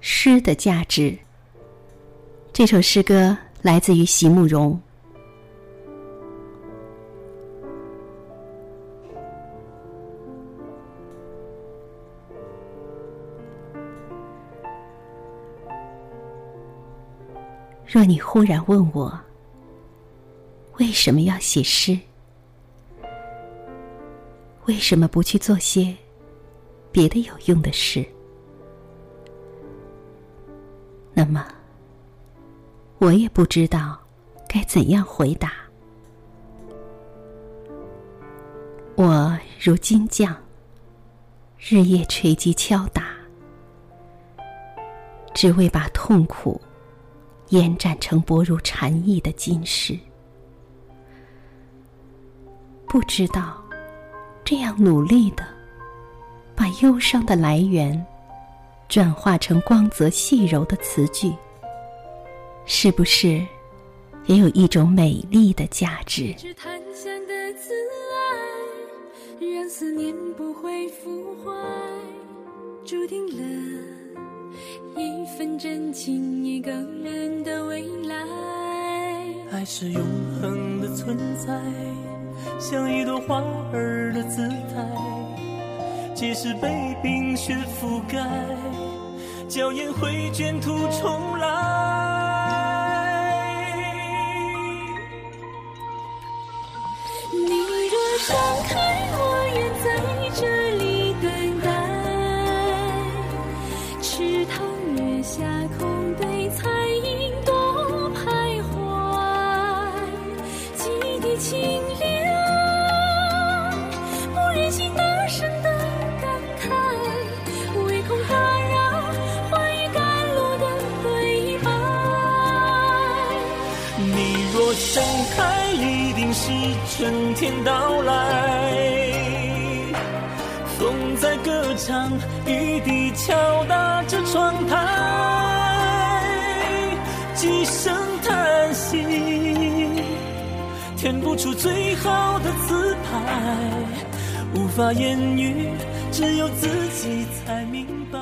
诗的价值。这首诗歌来自于席慕容。若你忽然问我，为什么要写诗？为什么不去做些别的有用的事？那么，我也不知道该怎样回答。我如金匠，日夜锤击敲打，只为把痛苦。延展成薄如蝉翼的金饰，不知道这样努力的把忧伤的来源转化成光泽细柔的词句，是不是也有一种美丽的价值？让思念不会腐坏，注定了。一份真情，一个人的未来。爱是永恒的存在，像一朵花儿的姿态。即使被冰雪覆盖，娇艳会卷土重来。你若盛开，盛开，一定是春天到来。风在歌唱，雨滴敲打着窗台，几声叹息，填不出最好的词牌，无法言喻，只有自己才明白。